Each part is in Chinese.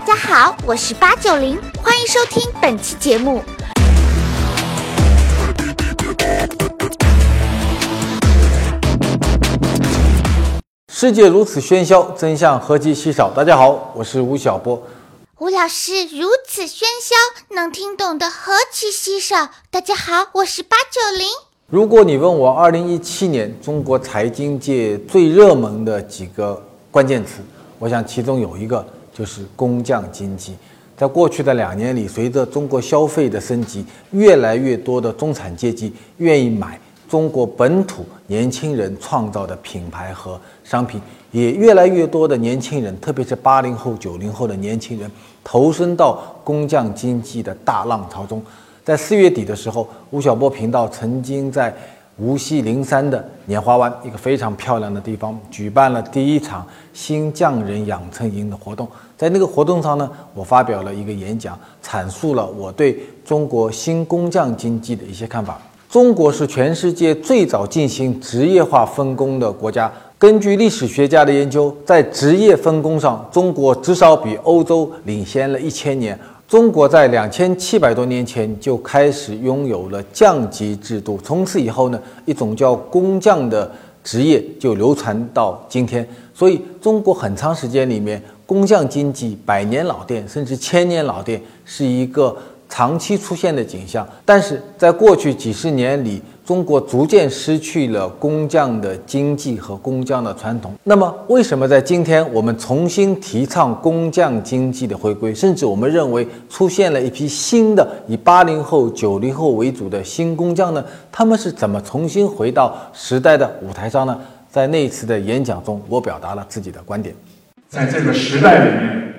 大家好，我是八九零，欢迎收听本期节目。世界如此喧嚣，真相何其稀少。大家好，我是吴晓波。吴老师如此喧嚣，能听懂的何其稀少。大家好，我是八九零。如果你问我二零一七年中国财经界最热门的几个关键词，我想其中有一个就是工匠经济。在过去的两年里，随着中国消费的升级，越来越多的中产阶级愿意买中国本土年轻人创造的品牌和商品，也越来越多的年轻人，特别是八零后、九零后的年轻人。投身到工匠经济的大浪潮中，在四月底的时候，吴晓波频道曾经在无锡灵山的拈花湾一个非常漂亮的地方，举办了第一场新匠人养成营的活动。在那个活动上呢，我发表了一个演讲，阐述了我对中国新工匠经济的一些看法。中国是全世界最早进行职业化分工的国家。根据历史学家的研究，在职业分工上，中国至少比欧洲领先了一千年。中国在两千七百多年前就开始拥有了匠级制度，从此以后呢，一种叫工匠的职业就流传到今天。所以，中国很长时间里面，工匠经济百年老店甚至千年老店是一个。长期出现的景象，但是在过去几十年里，中国逐渐失去了工匠的经济和工匠的传统。那么，为什么在今天我们重新提倡工匠经济的回归，甚至我们认为出现了一批新的以八零后、九零后为主的新工匠呢？他们是怎么重新回到时代的舞台上呢？在那一次的演讲中，我表达了自己的观点。在这个时代里面，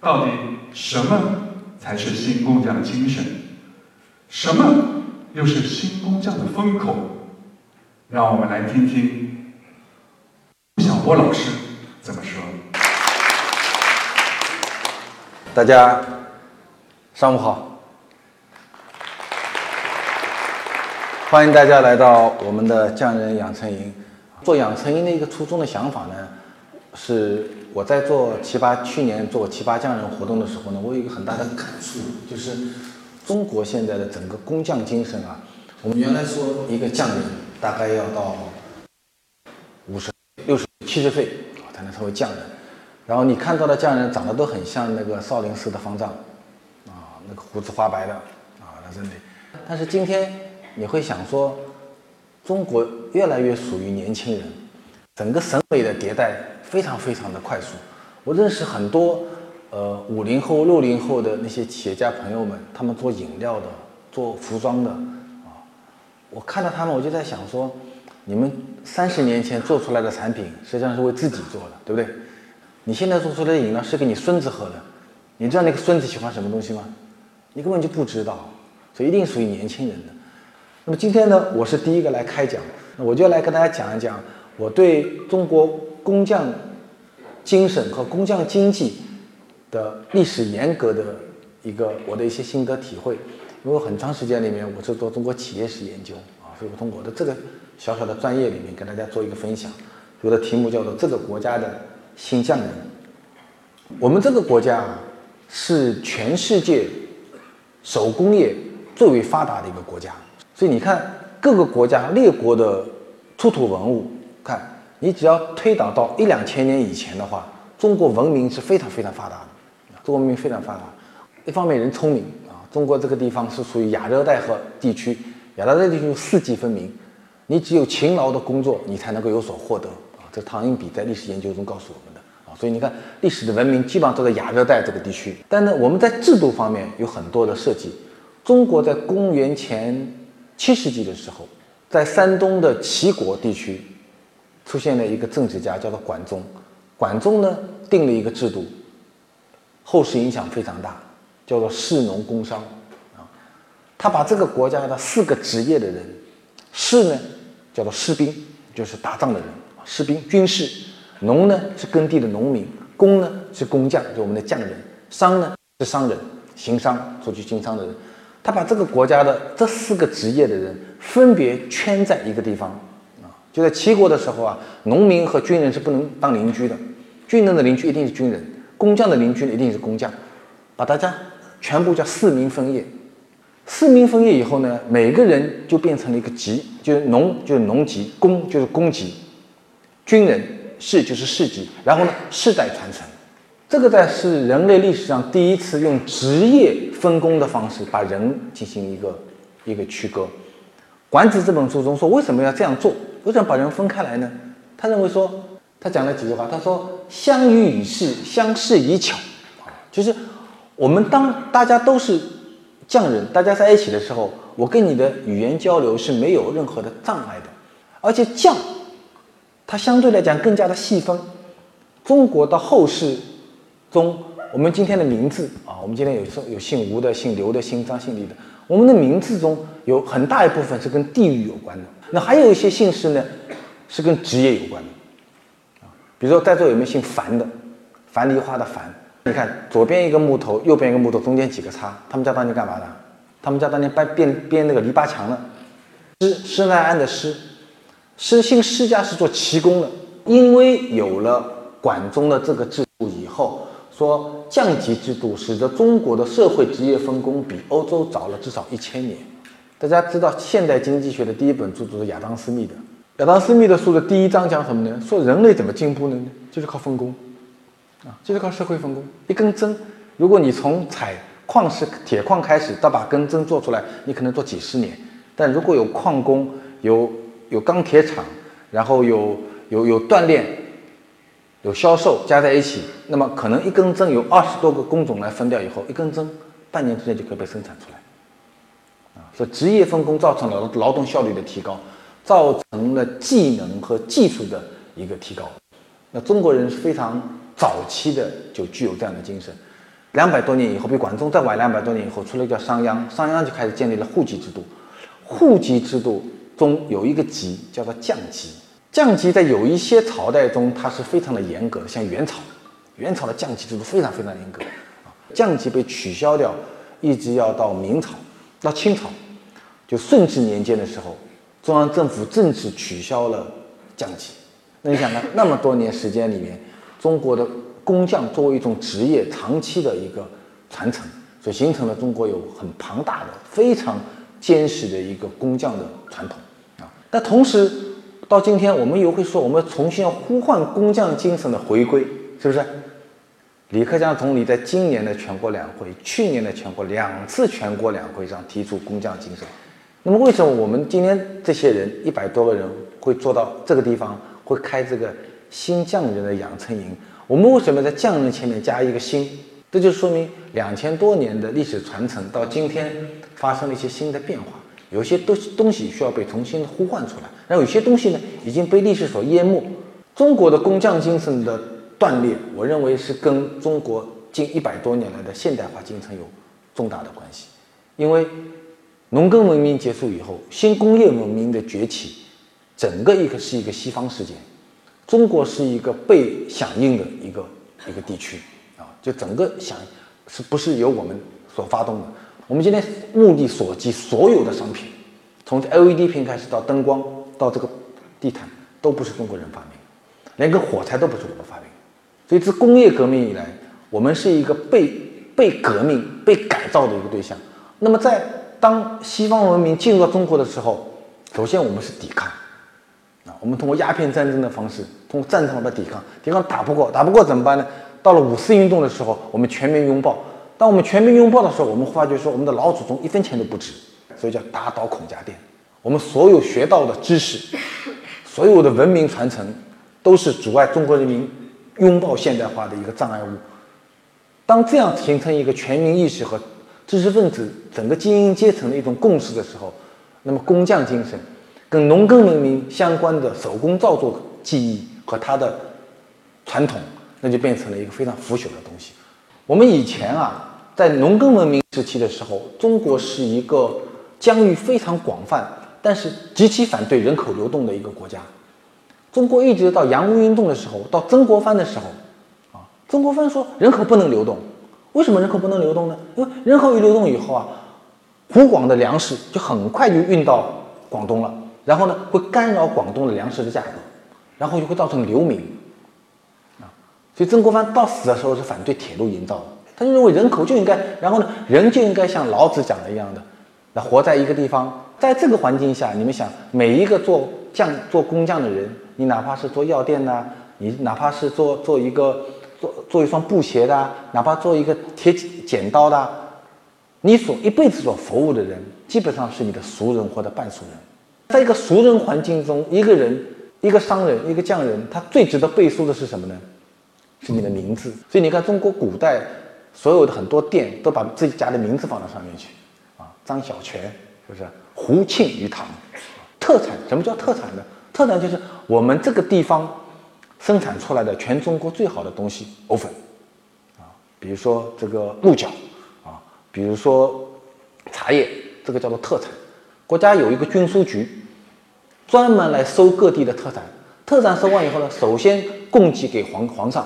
到底什么？才是新工匠精神，什么又是新工匠的风口？让我们来听听小波老师怎么说。大家上午好，欢迎大家来到我们的匠人养成营。做养成营的一个初衷的想法呢，是。我在做七八去年做七八匠人活动的时候呢，我有一个很大的感触，就是中国现在的整个工匠精神啊。我们原来说一个匠人大概要到五十六十七十岁啊才能成为匠人，然后你看到的匠人长得都很像那个少林寺的方丈啊，那个胡子花白的啊，那真的。但是今天你会想说，中国越来越属于年轻人，整个审美的迭代。非常非常的快速，我认识很多，呃，五零后、六零后的那些企业家朋友们，他们做饮料的、做服装的，啊，我看到他们，我就在想说，你们三十年前做出来的产品，实际上是为自己做的，对不对？你现在做出来的饮料是给你孙子喝的，你知道那个孙子喜欢什么东西吗？你根本就不知道，所以一定属于年轻人的。那么今天呢，我是第一个来开讲，那我就来跟大家讲一讲我对中国。工匠精神和工匠经济的历史严格的一个我的一些心得体会，因为很长时间里面我是做中国企业史研究啊，所以我从我的这个小小的专业里面跟大家做一个分享。我的题目叫做“这个国家的新匠人”。我们这个国家啊，是全世界手工业最为发达的一个国家，所以你看各个国家列国的出土文物，看。你只要推导到一两千年以前的话，中国文明是非常非常发达的，中国文明非常发达。一方面人聪明啊，中国这个地方是属于亚热带和地区，亚热带地区四季分明，你只有勤劳的工作，你才能够有所获得啊。这唐英笔在历史研究中告诉我们的啊，所以你看历史的文明基本上都在亚热带这个地区。但呢，我们在制度方面有很多的设计。中国在公元前七世纪的时候，在山东的齐国地区。出现了一个政治家，叫做管仲。管仲呢定了一个制度，后世影响非常大，叫做士农工商啊。他把这个国家的四个职业的人，士呢叫做士兵，就是打仗的人，士兵军士；农呢是耕地的农民；工呢是工匠，就我们的匠人；商呢是商人，行商出去经商的人。他把这个国家的这四个职业的人分别圈在一个地方啊。就在齐国的时候啊，农民和军人是不能当邻居的，军人的邻居一定是军人，工匠的邻居一定是工匠，把大家全部叫四民分业。四民分业以后呢，每个人就变成了一个级，就是农就是农级，工就是工级，军人士就是士级，然后呢世代传承。这个在是人类历史上第一次用职业分工的方式把人进行一个一个区隔。管子这本书中说，为什么要这样做？为什么把人分开来呢？他认为说，他讲了几句话。他说：“相遇以事，相识已巧。”，就是我们当大家都是匠人，大家在一起的时候，我跟你的语言交流是没有任何的障碍的。而且匠，它相对来讲更加的细分。中国的后世。中，我们今天的名字啊，我们今天有有姓吴的、姓刘的、姓张、姓李的。我们的名字中有很大一部分是跟地域有关的。那还有一些姓氏呢，是跟职业有关的。比如说在座有没有姓樊的？樊梨花的樊。你看左边一个木头，右边一个木头，中间几个叉？他们家当年干嘛的？他们家当年编编编那个篱笆墙的。施施耐庵的施，施姓施家是做漆工的。因为有了管中的这个制度以后。说降级制度使得中国的社会职业分工比欧洲早了至少一千年。大家知道现代经济学的第一本著作是亚当·斯密的。亚当·斯密的书的第一章讲什么呢？说人类怎么进步呢？就是靠分工，啊，就是靠社会分工。一根针，如果你从采矿石铁矿开始，到把根针做出来，你可能做几十年。但如果有矿工，有有钢铁厂，然后有有有锻炼。有销售加在一起，那么可能一根针有二十多个工种来分掉以后，一根针半年之内就可以被生产出来。啊，所以职业分工造成了劳动效率的提高，造成了技能和技术的一个提高。那中国人是非常早期的就具有这样的精神。两百多年以后，比管仲再晚两百多年以后，出了叫商鞅，商鞅就开始建立了户籍制度。户籍制度中有一个级叫做降级。降级在有一些朝代中，它是非常的严格的，像元朝，元朝的降级制度非常非常严格啊。降级被取消掉，一直要到明朝，到清朝，就顺治年间的时候，中央政府正式取消了降级。那你想看，那么多年时间里面，中国的工匠作为一种职业，长期的一个传承，所以形成了中国有很庞大的、非常坚实的一个工匠的传统啊。但同时，到今天，我们又会说，我们重新要呼唤工匠精神的回归，是不是？李克强总理在今年的全国两会、去年的全国两次全国两会上提出工匠精神。那么，为什么我们今天这些人一百多个人会做到这个地方，会开这个新匠人的养成营？我们为什么在匠人前面加一个新？这就说明两千多年的历史传承到今天发生了一些新的变化。有些东东西需要被重新呼唤出来，然后有些东西呢已经被历史所淹没。中国的工匠精神的断裂，我认为是跟中国近一百多年来的现代化进程有重大的关系。因为农耕文明结束以后，新工业文明的崛起，整个一个是一个西方事件，中国是一个被响应的一个一个地区啊，就整个响是不是由我们所发动的？我们今天目的所及，所有的商品，从 LED 屏开始到灯光到这个地毯，都不是中国人发明，连个火柴都不是我们发明。所以自工业革命以来，我们是一个被被革命、被改造的一个对象。那么在当西方文明进入到中国的时候，首先我们是抵抗啊，我们通过鸦片战争的方式，通过战场的抵抗，抵抗打不过，打不过怎么办呢？到了五四运动的时候，我们全面拥抱。当我们全民拥抱的时候，我们发觉说我们的老祖宗一分钱都不值，所以叫打倒孔家店。我们所有学到的知识，所有的文明传承，都是阻碍中国人民拥抱现代化的一个障碍物。当这样形成一个全民意识和知识分子整个精英阶层的一种共识的时候，那么工匠精神跟农耕文明相关的手工造作技艺和它的传统，那就变成了一个非常腐朽的东西。我们以前啊。在农耕文明时期的时候，中国是一个疆域非常广泛，但是极其反对人口流动的一个国家。中国一直到洋务运动的时候，到曾国藩的时候，啊，曾国藩说人口不能流动。为什么人口不能流动呢？因为人口一流动以后啊，湖广的粮食就很快就运到广东了，然后呢会干扰广东的粮食的价格，然后就会造成流民。啊，所以曾国藩到死的时候是反对铁路营造的，他就认为人口就应该，然后呢，人就应该像老子讲的一样的，那活在一个地方，在这个环境下，你们想，每一个做匠、做工匠的人，你哪怕是做药店呐，你哪怕是做做一个做做一双布鞋的，哪怕做一个铁剪刀的，你所一辈子所服务的人，基本上是你的熟人或者半熟人，在一个熟人环境中，一个人，一个商人，一个匠人，他最值得背书的是什么呢？是你的名字，所以你看中国古代所有的很多店都把自己家的名字放到上面去，啊，张小泉是不是？胡庆余堂，特产什么叫特产呢？特产就是我们这个地方生产出来的全中国最好的东西藕粉，啊，比如说这个鹿角，比如说茶叶，这个叫做特产。国家有一个军书局，专门来收各地的特产，特产收完以后呢，首先供给给皇皇上。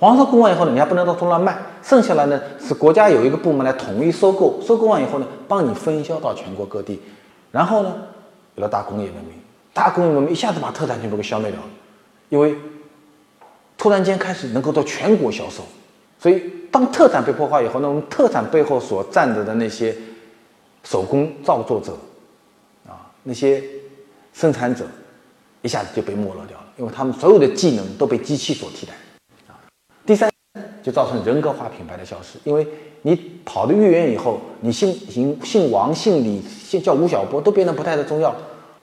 皇上供完以后呢，你还不能到处乱卖，剩下来呢是国家有一个部门来统一收购，收购完以后呢，帮你分销到全国各地，然后呢，有了大工业文明，大工业文明一下子把特产全部给消灭掉了，因为突然间开始能够到全国销售，所以当特产被破坏以后，那我们特产背后所站着的那些手工造作者，啊，那些生产者，一下子就被没落掉了，因为他们所有的技能都被机器所替代啊。第三，就造成人格化品牌的消失，因为你跑得越远以后，你姓姓姓王、姓李、姓叫吴晓波都变得不太的重要，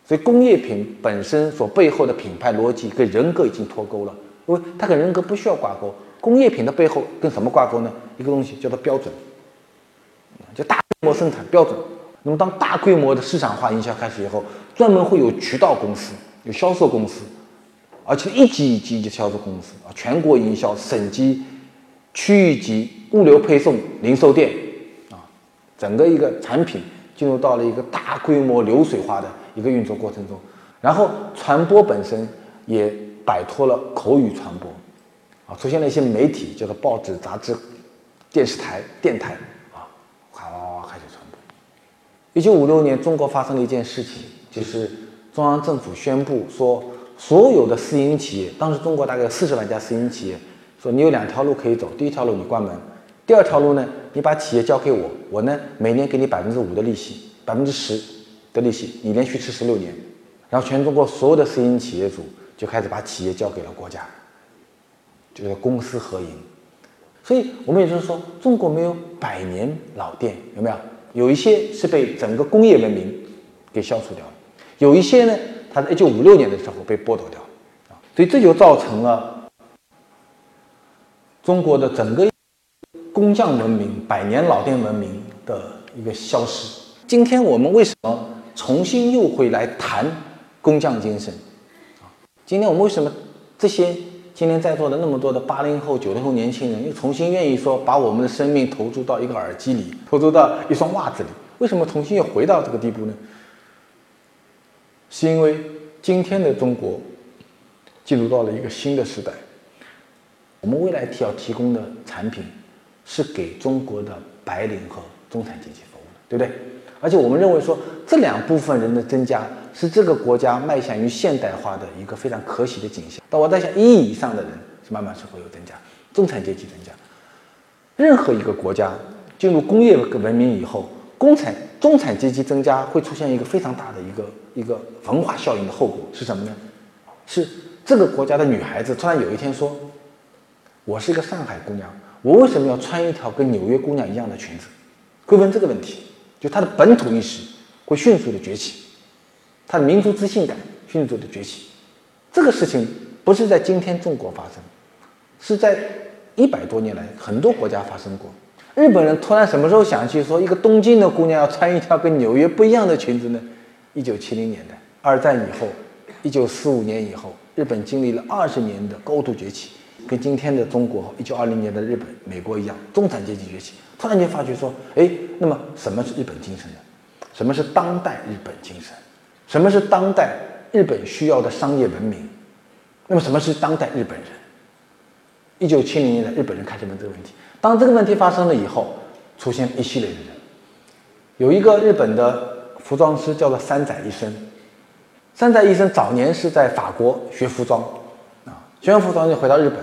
所以工业品本身所背后的品牌逻辑跟人格已经脱钩了，因为它跟人格不需要挂钩。工业品的背后跟什么挂钩呢？一个东西叫做标准，就大规模生产标准。那么当大规模的市场化营销开始以后，专门会有渠道公司、有销售公司。而且一级一级的销售公司啊，全国营销、省级、区域级物流配送、零售店啊，整个一个产品进入到了一个大规模流水化的一个运作过程中，然后传播本身也摆脱了口语传播啊，出现了一些媒体，叫做报纸、杂志、电视台、电台啊，哗哗哗开始传播。一九五六年，中国发生了一件事情，就是中央政府宣布说。所有的私营企业，当时中国大概有四十万家私营企业，说你有两条路可以走，第一条路你关门，第二条路呢，你把企业交给我，我呢每年给你百分之五的利息，百分之十的利息，你连续吃十六年，然后全中国所有的私营企业主就开始把企业交给了国家，就是公私合营，所以我们也就是说，中国没有百年老店，有没有？有一些是被整个工业文明给消除掉了，有一些呢。它在一九五六年的时候被剥夺掉，啊，所以这就造成了中国的整个工匠文明、百年老店文明的一个消失。今天我们为什么重新又会来谈工匠精神？啊，今天我们为什么这些今天在座的那么多的八零后、九零后年轻人又重新愿意说把我们的生命投注到一个耳机里，投注到一双袜子里？为什么重新又回到这个地步呢？是因为今天的中国进入到了一个新的时代，我们未来提要提供的产品是给中国的白领和中产阶级服务的，对不对？而且我们认为说这两部分人的增加是这个国家迈向于现代化的一个非常可喜的景象。但我在想，一亿以上的人是慢慢是会有增加，中产阶级增加。任何一个国家进入工业文明以后，工产中产阶级增加会出现一个非常大的一个。一个文化效应的后果是什么呢？是这个国家的女孩子突然有一天说：“我是一个上海姑娘，我为什么要穿一条跟纽约姑娘一样的裙子？”会问这个问题，就他的本土意识会迅速的崛起，他的民族自信感迅速的崛起。这个事情不是在今天中国发生，是在一百多年来很多国家发生过。日本人突然什么时候想起说，一个东京的姑娘要穿一条跟纽约不一样的裙子呢？一九七零年代，二战以后，一九四五年以后，日本经历了二十年的高度崛起，跟今天的中国一九二零年的日本、美国一样，中产阶级崛起。突然间发觉说，哎，那么什么是日本精神呢？什么是当代日本精神？什么是当代日本需要的商业文明？那么什么是当代日本人？一九七零年代，日本人开始问这个问题。当这个问题发生了以后，出现一系列的人，有一个日本的。服装师叫做山仔医生，山仔医生早年是在法国学服装，学完服装就回到日本，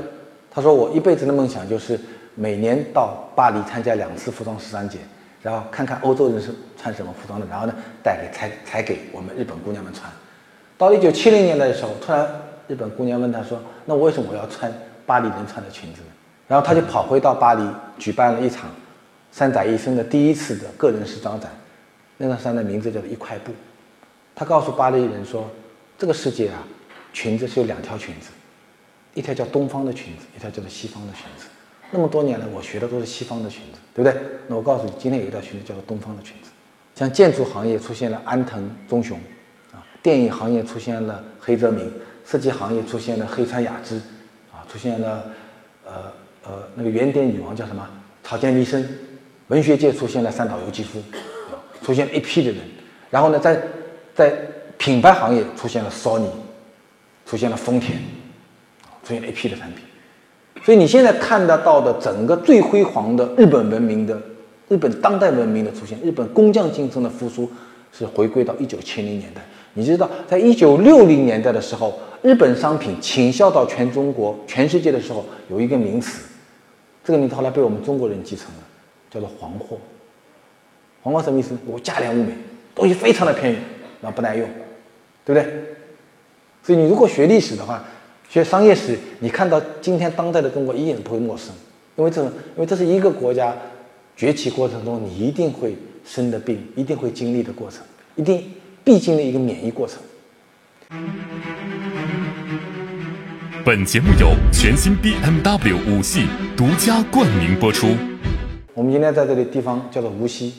他说我一辈子的梦想就是每年到巴黎参加两次服装时尚节，然后看看欧洲人是穿什么服装的，然后呢带给才才给我们日本姑娘们穿。到一九七零年代的时候，突然日本姑娘问他说：“那为什么我要穿巴黎人穿的裙子呢？”然后他就跑回到巴黎，举办了一场三宅一生的第一次的个人时装展，那个山的名字叫做一块布。他告诉巴黎人说：“这个世界啊，裙子是有两条裙子，一条叫东方的裙子，一条叫做西方的裙子。那么多年来，我学的都是西方的裙子，对不对？那我告诉你，今天有一条裙子叫做东方的裙子。像建筑行业出现了安藤忠雄，啊，电影行业出现了黑泽明，设计行业出现了黑川雅之，啊，出现了呃。”呃，那个原点女王叫什么？草间弥生。文学界出现了三岛由纪夫，出现了一批的人。然后呢，在在品牌行业出现了 Sony，出现了丰田，出现了一批的产品。所以你现在看得到的整个最辉煌的日本文明的日本当代文明的出现，日本工匠精神的复苏，是回归到一九七零年代。你知道，在一九六零年代的时候，日本商品倾销到全中国、全世界的时候，有一个名词。这个名字后来被我们中国人继承了，叫做“黄货”。黄货什么意思？我价廉物美，东西非常的便宜，然后不耐用，对不对？所以你如果学历史的话，学商业史，你看到今天当代的中国一点不会陌生，因为这，因为这是一个国家崛起过程中你一定会生的病，一定会经历的过程，一定必经的一个免疫过程。本节目由全新 BMW 五系独家冠名播出。我们今天在这里地方叫做无锡，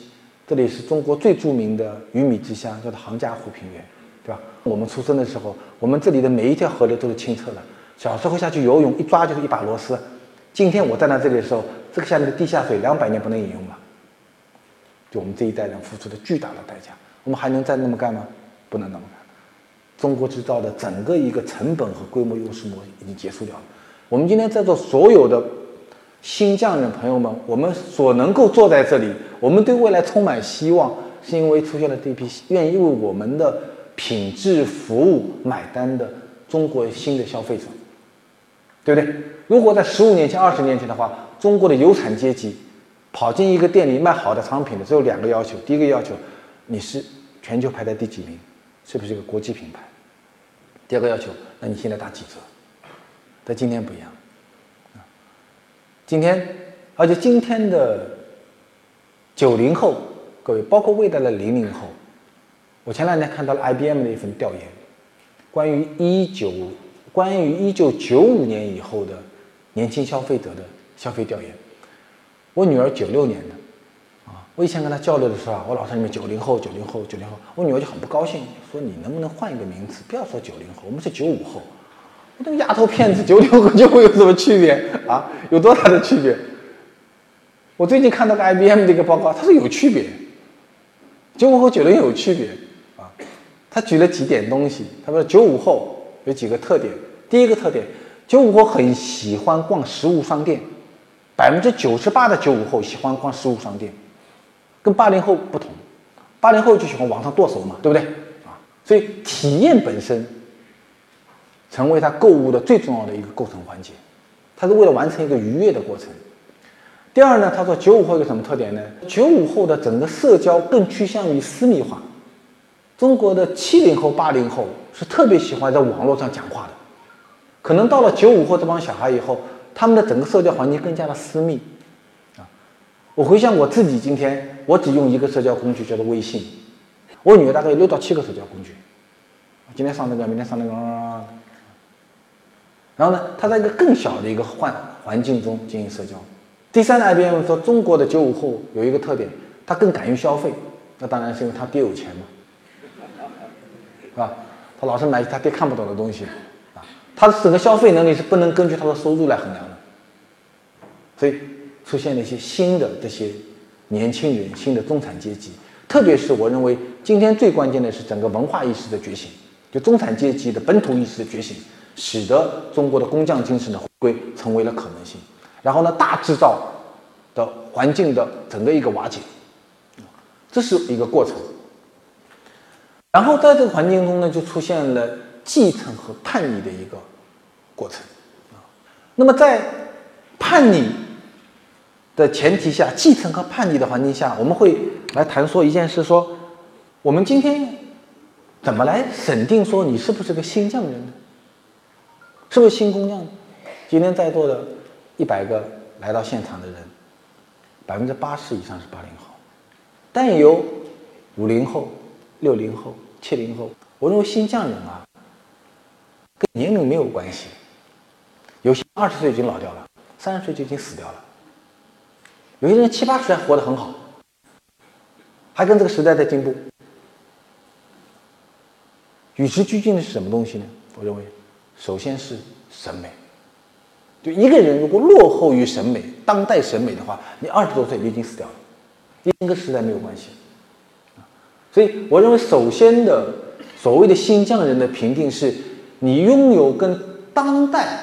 这里是中国最著名的鱼米之乡，叫做杭嘉湖平原？我们出生的时候，我们这里的每一条河流都是清澈的。小时候下去游泳，一抓就是一把螺丝。今天我站在这里的时候，这个下面的地下水两百年不能饮用了。就我们这一代人付出的巨大的代价，我们还能再那么干吗？不能那么干。中国制造的整个一个成本和规模优势模已经结束掉了。我们今天在座所有的新匠人朋友们，我们所能够坐在这里，我们对未来充满希望，是因为出现了这批愿意为我们的品质服务买单的中国新的消费者，对不对？如果在十五年前、二十年前的话，中国的有产阶级跑进一个店里卖好的商品的，只有两个要求：第一个要求，你是全球排在第几名，是不是一个国际品牌？第二个要求，那你现在打几折？但今天不一样，今天，而且今天的九零后，各位，包括未来的零零后，我前两天看到了 IBM 的一份调研，关于一九，关于一九九五年以后的年轻消费者的消费调研。我女儿九六年的。啊我以前跟她交流的时候啊，我老说你们九零后，九零后，九零后，我女儿就很不高兴，说你能不能换一个名字，不要说九零后，我们是九五后。我这个丫头片子，九零后九五有什么区别啊？有多大的区别？我最近看到个 IBM 的一个报告，它是有区别，九五后九零有区别。他举了几点东西，他说九五后有几个特点，第一个特点，九五后很喜欢逛实物商店，百分之九十八的九五后喜欢逛实物商店。跟八零后不同，八零后就喜欢网上剁手嘛，对不对啊？所以体验本身成为他购物的最重要的一个构成环节，他是为了完成一个愉悦的过程。第二呢，他说九五后有什么特点呢？九五后的整个社交更趋向于私密化，中国的七零后、八零后是特别喜欢在网络上讲话的，可能到了九五后这帮小孩以后，他们的整个社交环境更加的私密。啊我回想我自己，今天我只用一个社交工具，叫做微信。我女儿大概有六到七个社交工具，今天上那个，明天上那个。然后呢，她在一个更小的一个环环境中进行社交。第三呢，IBM 说中国的九五后有一个特点，他更敢于消费。那当然是因为他爹有钱嘛，是吧？他老是买他爹看不懂的东西，啊，他的整个消费能力是不能根据他的收入来衡量的，所以。出现了一些新的这些年轻人，新的中产阶级，特别是我认为今天最关键的是整个文化意识的觉醒，就中产阶级的本土意识的觉醒，使得中国的工匠精神的回归成为了可能性。然后呢，大制造的环境的整个一个瓦解，这是一个过程。然后在这个环境中呢，就出现了继承和叛逆的一个过程啊。那么在叛逆的前提下，继承和叛逆的环境下，我们会来谈说一件事：说我们今天怎么来审定说你是不是个新匠人呢？是不是新工匠？今天在座的一百个来到现场的人，百分之八十以上是八零后，但有五零后、六零后、七零后。我认为新匠人啊，跟年龄没有关系。有些二十岁已经老掉了，三十岁就已经死掉了。有些人七八十还活得很好，还跟这个时代在进步。与时俱进的是什么东西呢？我认为，首先是审美。就一个人如果落后于审美、当代审美的话，你二十多岁就已经死掉了，一跟时代没有关系。所以，我认为首先的所谓的新匠人的评定是，你拥有跟当代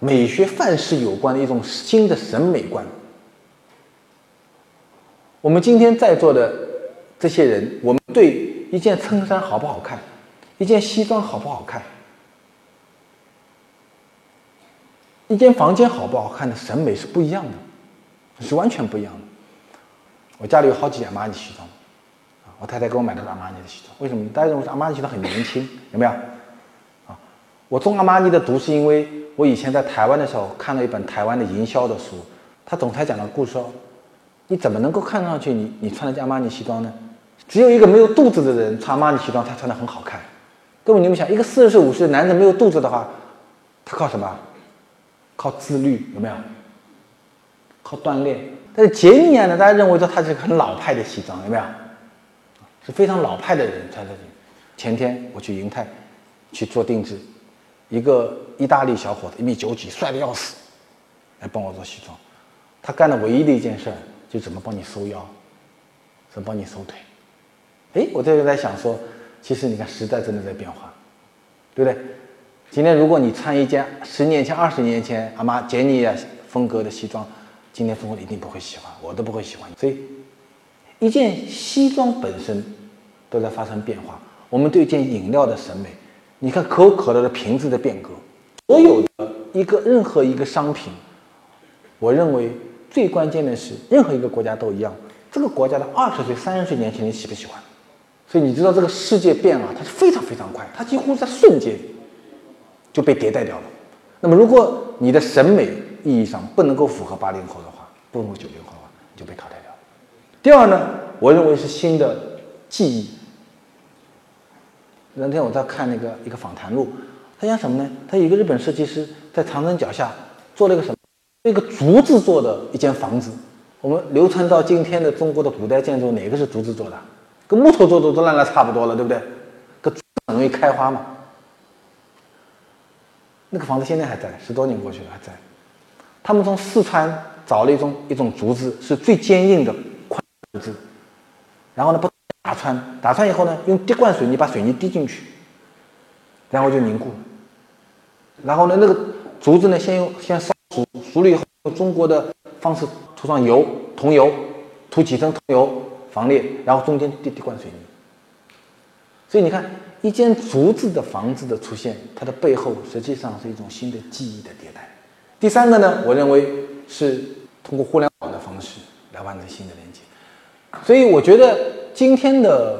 美学范式有关的一种新的审美观。我们今天在座的这些人，我们对一件衬衫好不好看，一件西装好不好看，一间房间好不好看的审美是不一样的，是完全不一样的。我家里有好几件马尼西装，我太太给我买的是阿玛尼的西装。为什么？大家认为阿玛尼西装很年轻，有没有？啊，我中阿玛尼的毒是因为我以前在台湾的时候看了一本台湾的营销的书，他总裁讲的故事说，你怎么能够看上去你你穿的阿玛尼西装呢？只有一个没有肚子的人穿阿玛尼西装，他穿的很好看。各位你们想，一个四十岁五十的男人没有肚子的话，他靠什么？靠自律有没有？靠锻炼。但是杰尼亚呢？大家认为说他是很老派的西装，有没有？是非常老派的人穿这件。前天我去银泰去做定制，一个意大利小伙子，一米九几，帅的要死，来帮我做西装。他干的唯一的一件事儿，就怎么帮你收腰，怎么帮你收腿。哎，我这就在想说，其实你看时代真的在变化，对不对？今天如果你穿一件十年前、二十年前阿玛杰尼亚风格的西装，今天中国人一定不会喜欢，我都不会喜欢。所以，一件西装本身都在发生变化。我们对一件饮料的审美，你看可口可乐的瓶子的变革，所有的一个任何一个商品，我认为最关键的是，任何一个国家都一样，这个国家的二十岁、三十岁年轻人喜不喜欢？所以你知道这个世界变啊，它是非常非常快，它几乎在瞬间。就被迭代掉了。那么，如果你的审美意义上不能够符合八零后的话，不能够九零后的话，你就被淘汰掉了。第二呢，我认为是新的记忆。那天我在看那个一个访谈录，他讲什么呢？他有一个日本设计师在长城脚下做了一个什么？一个竹子做的一间房子。我们流传到今天的中国的古代建筑，哪个是竹子做的？跟木头做的都烂了差不多了，对不对？个很容易开花嘛。那个房子现在还在，十多年过去了还在。他们从四川找了一种一种竹子，是最坚硬的宽竹子。然后呢，不打穿，打穿以后呢，用滴灌水泥把水泥滴进去，然后就凝固了。然后呢，那个竹子呢，先用先烧熟，熟了以后用中国的方式涂上油，桐油，涂几层桐油防裂，然后中间滴滴灌水泥。所以你看。一间竹子的房子的出现，它的背后实际上是一种新的记忆的迭代。第三个呢，我认为是通过互联网的方式来完成新的连接。所以我觉得今天的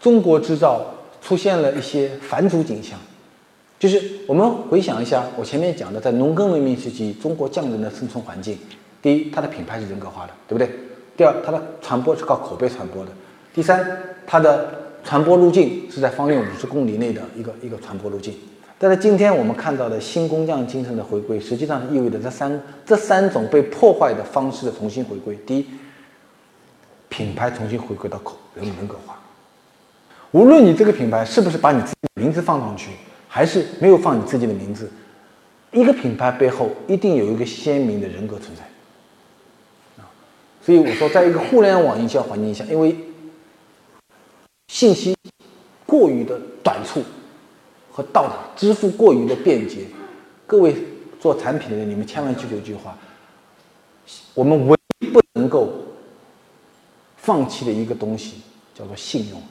中国制造出现了一些返祖景象，就是我们回想一下我前面讲的，在农耕文明时期，中国匠人的生存环境，第一，它的品牌是人格化的，对不对？第二，它的传播是靠口碑传播的。第三，它的传播路径是在方圆五十公里内的一个一个传播路径，但是今天我们看到的新工匠精神的回归，实际上是意味着这三这三种被破坏的方式的重新回归。第一，品牌重新回归到口人人格化，无论你这个品牌是不是把你自己的名字放上去，还是没有放你自己的名字，一个品牌背后一定有一个鲜明的人格存在。啊，所以我说，在一个互联网营销环境下，因为信息过于的短促和到达，支付过于的便捷。各位做产品的人，你们千万记住一句话：我们唯一不能够放弃的一个东西叫做信用。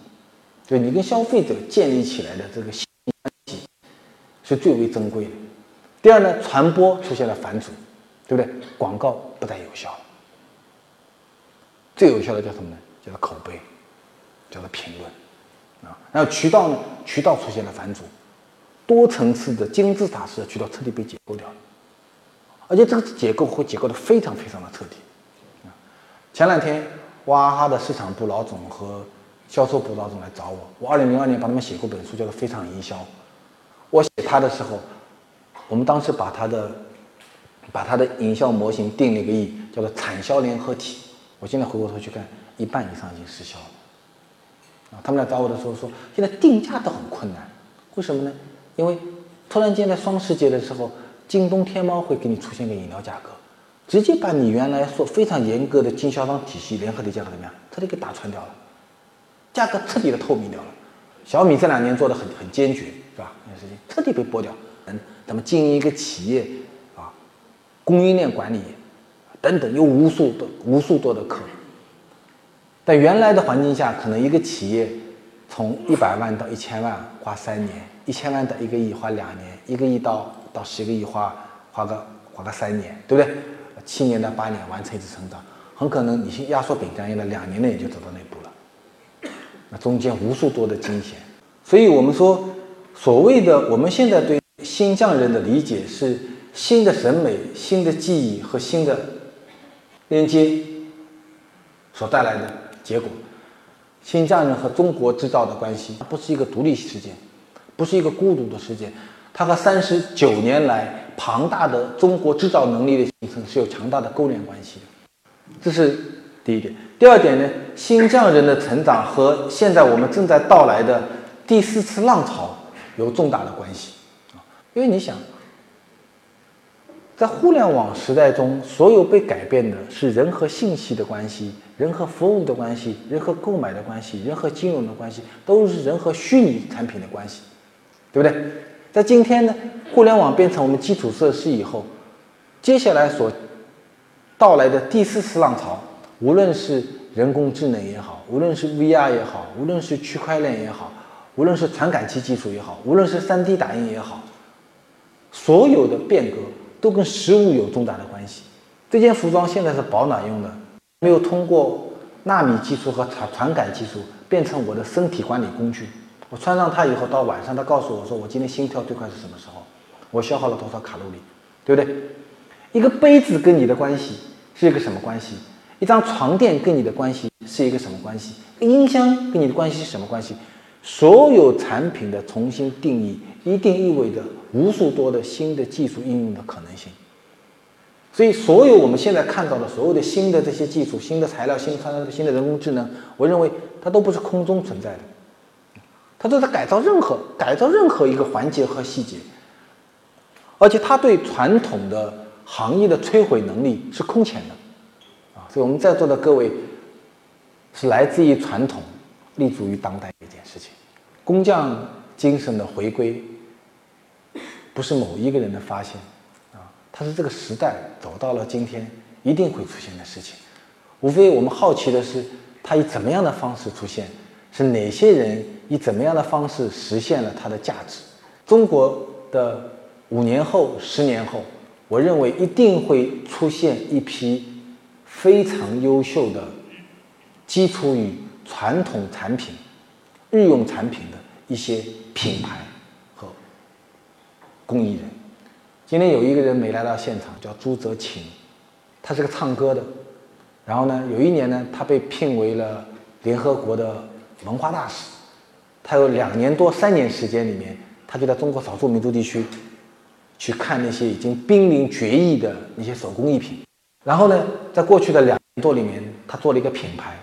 就你跟消费者建立起来的这个信关系是最为珍贵的。第二呢，传播出现了反祖，对不对？广告不再有效了。最有效的叫什么呢？叫做口碑，叫做评论啊。然后渠道呢，渠道出现了反祖，多层次的金字塔式的渠道彻底被解构掉了，而且这个结构会结构的非常非常的彻底。前两天娃哈哈的市场部老总和销售部老总来找我，我二零零二年帮他们写过本书，叫做《非常营销》。我写他的时候，我们当时把他的把他的营销模型定了一个亿，叫做产销联合体。我现在回过头去看，一半以上已经失效了。啊，他们来找我的时候说，现在定价都很困难，为什么呢？因为突然间在双十节的时候，京东、天猫会给你出现个饮料价格，直接把你原来说非常严格的经销商体系联合的价格怎么样，彻底给打穿掉了，价格彻底的透明掉了。小米这两年做的很很坚决，是吧？那事情彻底被剥掉。嗯，咱们经营一个企业啊，供应链管理。等等，有无数的无数多的客，在原来的环境下，可能一个企业从一百万到一千万花三年，一千万到一个亿花两年，一个亿到到十个亿花花个花个三年，对不对？七年到八年完成一次成长，很可能你去压缩饼干一样的，两年内你就走到那步了。那中间无数多的惊险，所以我们说，所谓的我们现在对新疆人的理解是新的审美、新的记忆和新的。连接所带来的结果，新疆人和中国制造的关系它不是一个独立事件，不是一个孤独的事件，它和三十九年来庞大的中国制造能力的形成是有强大的勾连关系的。这是第一点。第二点呢，新疆人的成长和现在我们正在到来的第四次浪潮有重大的关系啊，因为你想。在互联网时代中，所有被改变的是人和信息的关系，人和服务的关系，人和购买的关系，人和金融的关系，都是人和虚拟产品的关系，对不对？在今天呢，互联网变成我们基础设施以后，接下来所到来的第四次浪潮，无论是人工智能也好，无论是 VR 也好，无论是区块链也好，无论是传感器技术也好，无论是 3D 打印也好，所有的变革。都跟食物有重大的关系。这件服装现在是保暖用的，没有通过纳米技术和传传感技术变成我的身体管理工具。我穿上它以后，到晚上它告诉我说我今天心跳最快是什么时候，我消耗了多少卡路里，对不对？一个杯子跟你的关系是一个什么关系？一张床垫跟你的关系是一个什么关系？音箱跟你的关系是什么关系？所有产品的重新定义，一定意味着无数多的新的技术应用的可能性。所以，所有我们现在看到的所有的新的这些技术、新的材料、新的新的人工智能，我认为它都不是空中存在的，他都在改造任何改造任何一个环节和细节，而且他对传统的行业的摧毁能力是空前的啊！所以我们在座的各位是来自于传统。立足于当代一件事情，工匠精神的回归，不是某一个人的发现，啊，它是这个时代走到了今天一定会出现的事情。无非我们好奇的是，它以怎么样的方式出现，是哪些人以怎么样的方式实现了它的价值。中国的五年后、十年后，我认为一定会出现一批非常优秀的基础与。传统产品、日用产品的一些品牌和工艺人，今天有一个人没来到现场，叫朱泽琴，他是个唱歌的。然后呢，有一年呢，他被聘为了联合国的文化大使。他有两年多、三年时间里面，他就在中国少数民族地区去看那些已经濒临绝迹的那些手工艺品。然后呢，在过去的两年多里面，他做了一个品牌。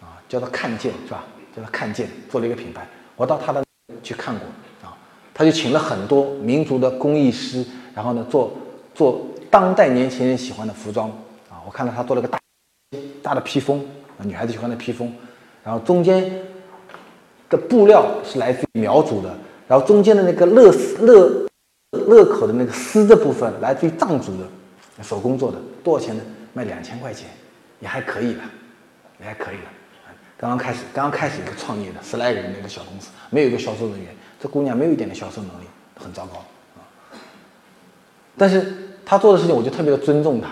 啊叫做看见是吧？叫做看见，做了一个品牌。我到他的去看过啊，他就请了很多民族的工艺师，然后呢做做当代年轻人喜欢的服装啊。我看到他做了个大大的披风，女孩子喜欢的披风，然后中间的布料是来自于苗族的，然后中间的那个勒丝勒勒口的那个丝的部分来自于藏族的，手工做的，多少钱呢？卖两千块钱，也还可以了，也还可以了。刚刚开始，刚刚开始一个创业的十来人的一个小公司，没有一个销售人员，这姑娘没有一点的销售能力，很糟糕啊。但是她做的事情，我就特别的尊重她，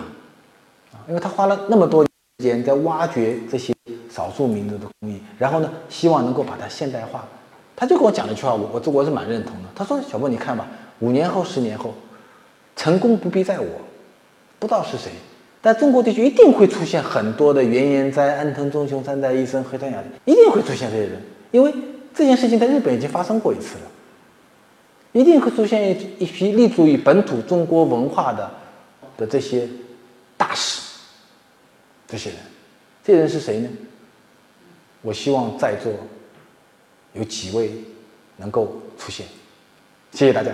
因为她花了那么多时间在挖掘这些少数民族的工艺，然后呢，希望能够把它现代化。他就跟我讲了一句话，我我我是蛮认同的。他说：“小波，你看吧，五年后、十年后，成功不必在我，不知道是谁，但中国地区一定会出现很多的原研哉、安藤忠雄、三代医生、黑川雅一定会出现这些人，因为这件事情在日本已经发生过一次了。一定会出现一一批立足于本土中国文化的的这些大使，这些人，这些人是谁呢？我希望在座。”有几位能够出现？谢谢大家。